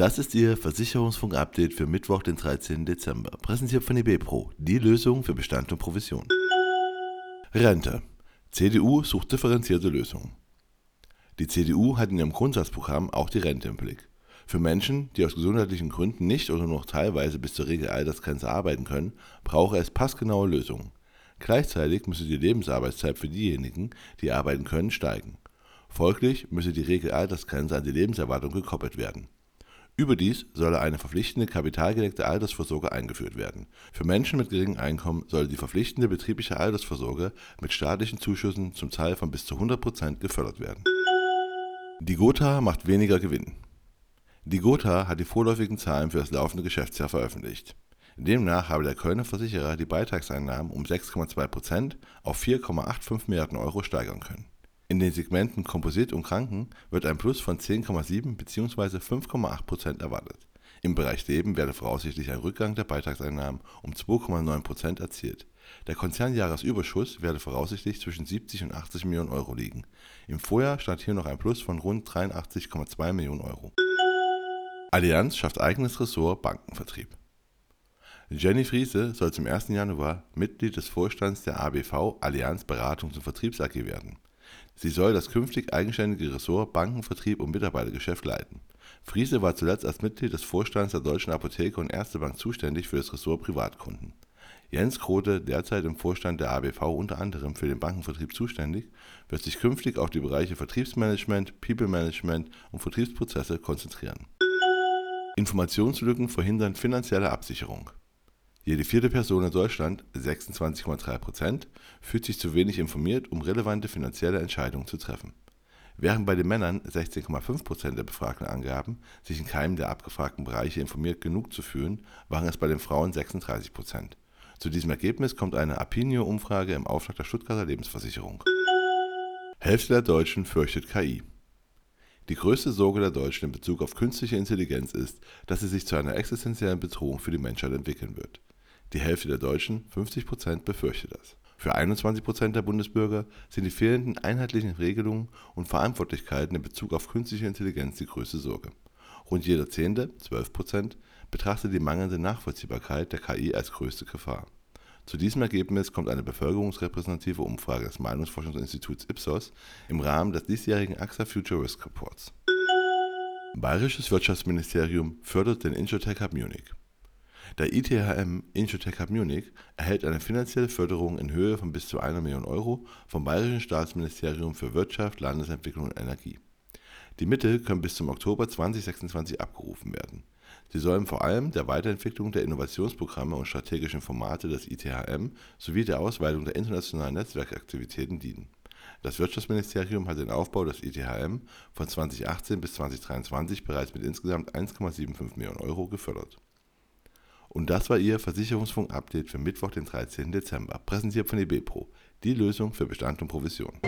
Das ist Ihr Versicherungsfunk-Update für Mittwoch, den 13. Dezember. Präsentiert von eBepro, die Lösung für Bestand und Provision. Rente. CDU sucht differenzierte Lösungen. Die CDU hat in ihrem Grundsatzprogramm auch die Rente im Blick. Für Menschen, die aus gesundheitlichen Gründen nicht oder nur noch teilweise bis zur Regelaltersgrenze arbeiten können, brauche es passgenaue Lösungen. Gleichzeitig müsse die Lebensarbeitszeit für diejenigen, die arbeiten können, steigen. Folglich müsse die Regelaltersgrenze an die Lebenserwartung gekoppelt werden. Überdies solle eine verpflichtende kapitalgedeckte Altersvorsorge eingeführt werden. Für Menschen mit geringem Einkommen solle die verpflichtende betriebliche Altersvorsorge mit staatlichen Zuschüssen zum Teil von bis zu 100 Prozent gefördert werden. Die Gotha macht weniger Gewinn. Die Gotha hat die vorläufigen Zahlen für das laufende Geschäftsjahr veröffentlicht. Demnach habe der Kölner Versicherer die Beitragseinnahmen um 6,2 Prozent auf 4,85 Milliarden Euro steigern können in den Segmenten Komposit und Kranken wird ein Plus von 10,7 bzw. 5,8% erwartet. Im Bereich Leben werde voraussichtlich ein Rückgang der Beitragseinnahmen um 2,9% erzielt. Der Konzernjahresüberschuss werde voraussichtlich zwischen 70 und 80 Millionen Euro liegen. Im Vorjahr stand hier noch ein Plus von rund 83,2 Millionen Euro. Allianz schafft eigenes Ressort Bankenvertrieb. Jenny Friese soll zum 1. Januar Mitglied des Vorstands der ABV Allianz Beratungs- und Vertriebs AG werden Sie soll das künftig eigenständige Ressort Bankenvertrieb und Mitarbeitergeschäft leiten. Friese war zuletzt als Mitglied des Vorstands der Deutschen Apotheke und Ärztebank zuständig für das Ressort Privatkunden. Jens Grote, derzeit im Vorstand der ABV unter anderem für den Bankenvertrieb zuständig, wird sich künftig auf die Bereiche Vertriebsmanagement, People Management und Vertriebsprozesse konzentrieren. Informationslücken verhindern finanzielle Absicherung jede vierte Person in Deutschland (26,3 fühlt sich zu wenig informiert, um relevante finanzielle Entscheidungen zu treffen. Während bei den Männern (16,5 der Befragten angaben, sich in keinem der abgefragten Bereiche informiert genug zu fühlen, waren es bei den Frauen 36% Zu diesem Ergebnis kommt eine Apinio-Umfrage im Auftrag der Stuttgarter Lebensversicherung. Hälfte der Deutschen fürchtet KI Die größte Sorge der Deutschen in Bezug auf künstliche Intelligenz ist, dass sie sich zu einer existenziellen Bedrohung für die Menschheit entwickeln wird die Hälfte der Deutschen (50 Prozent) befürchtet das. Für 21 Prozent der Bundesbürger sind die fehlenden einheitlichen Regelungen und Verantwortlichkeiten in Bezug auf künstliche Intelligenz die größte Sorge. Rund jeder Zehnte (12 Prozent) betrachtet die mangelnde Nachvollziehbarkeit der KI als größte Gefahr. Zu diesem Ergebnis kommt eine bevölkerungsrepräsentative Umfrage des Meinungsforschungsinstituts Ipsos im Rahmen des diesjährigen AXA Future Risk Reports. Bayerisches Wirtschaftsministerium fördert den InsurTech Hub Munich der ITHM Insurtech Hub Munich erhält eine finanzielle Förderung in Höhe von bis zu einer Million Euro vom Bayerischen Staatsministerium für Wirtschaft, Landesentwicklung und Energie. Die Mittel können bis zum Oktober 2026 abgerufen werden. Sie sollen vor allem der Weiterentwicklung der Innovationsprogramme und strategischen Formate des ITHM sowie der Ausweitung der internationalen Netzwerkaktivitäten dienen. Das Wirtschaftsministerium hat den Aufbau des ITHM von 2018 bis 2023 bereits mit insgesamt 1,75 Millionen Euro gefördert und das war Ihr Versicherungsfunk-Update für Mittwoch, den 13. Dezember, präsentiert von eBepro, die Lösung für Bestand und Provision.